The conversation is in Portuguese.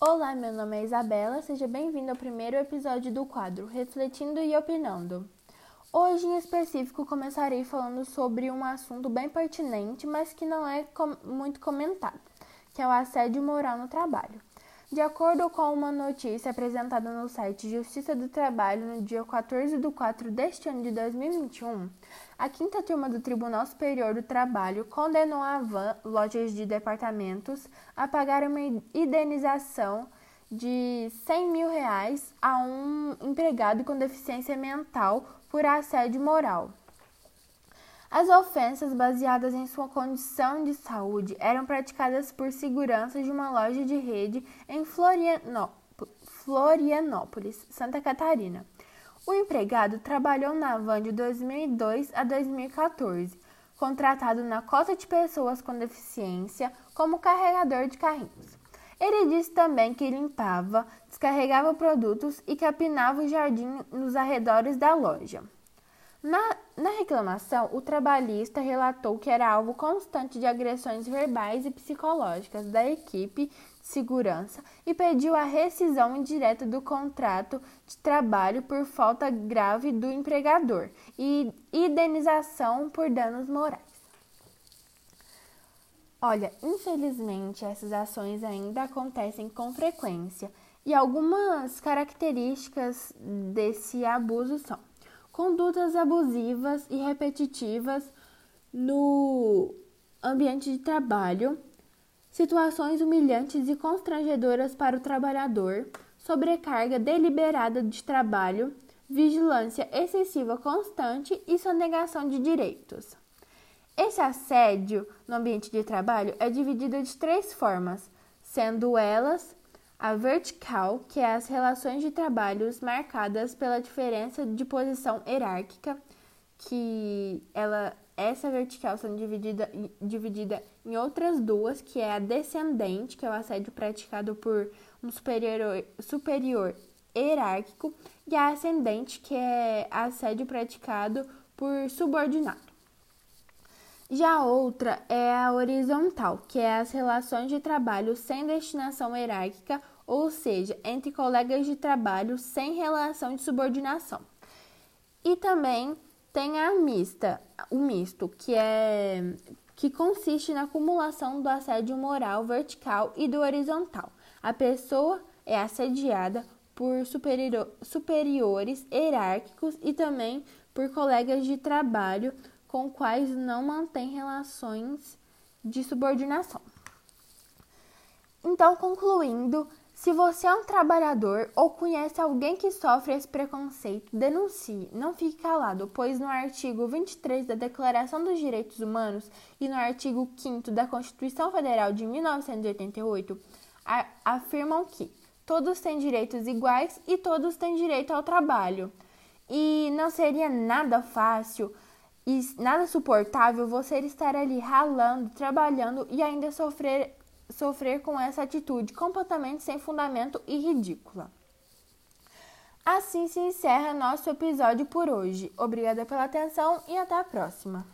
Olá, meu nome é Isabela, seja bem-vindo ao primeiro episódio do quadro Refletindo e Opinando. Hoje, em específico, começarei falando sobre um assunto bem pertinente, mas que não é com muito comentado, que é o assédio moral no trabalho. De acordo com uma notícia apresentada no site Justiça do Trabalho no dia 14 de 4 deste ano de 2021, a quinta turma do Tribunal Superior do Trabalho condenou a Van, lojas de departamentos, a pagar uma indenização de 100 mil reais a um empregado com deficiência mental por assédio moral. As ofensas baseadas em sua condição de saúde eram praticadas por seguranças de uma loja de rede em Florianópolis, Santa Catarina. O empregado trabalhou na van de 2002 a 2014, contratado na cota de pessoas com deficiência como carregador de carrinhos. Ele disse também que limpava, descarregava produtos e capinava o jardim nos arredores da loja. Na, na, reclamação, o trabalhista relatou que era alvo constante de agressões verbais e psicológicas da equipe de segurança e pediu a rescisão indireta do contrato de trabalho por falta grave do empregador e indenização por danos morais. Olha, infelizmente essas ações ainda acontecem com frequência e algumas características desse abuso são condutas abusivas e repetitivas no ambiente de trabalho, situações humilhantes e constrangedoras para o trabalhador, sobrecarga deliberada de trabalho, vigilância excessiva constante e sonegação de direitos. Esse assédio no ambiente de trabalho é dividido de três formas, sendo elas a vertical, que é as relações de trabalhos marcadas pela diferença de posição hierárquica, que ela essa vertical sendo dividida, dividida em outras duas, que é a descendente, que é o assédio praticado por um superior, superior hierárquico, e a ascendente, que é assédio praticado por subordinado. Já outra é a horizontal, que é as relações de trabalho sem destinação hierárquica, ou seja, entre colegas de trabalho sem relação de subordinação. E também tem a mista, o misto, que é que consiste na acumulação do assédio moral vertical e do horizontal. A pessoa é assediada por superior, superiores hierárquicos e também por colegas de trabalho com quais não mantém relações de subordinação. Então, concluindo, se você é um trabalhador ou conhece alguém que sofre esse preconceito, denuncie, não fique calado, pois no artigo 23 da Declaração dos Direitos Humanos e no artigo 5 da Constituição Federal de 1988 afirmam que todos têm direitos iguais e todos têm direito ao trabalho. E não seria nada fácil e nada suportável você estar ali ralando, trabalhando e ainda sofrer, sofrer com essa atitude completamente sem fundamento e ridícula. Assim se encerra nosso episódio por hoje. Obrigada pela atenção e até a próxima.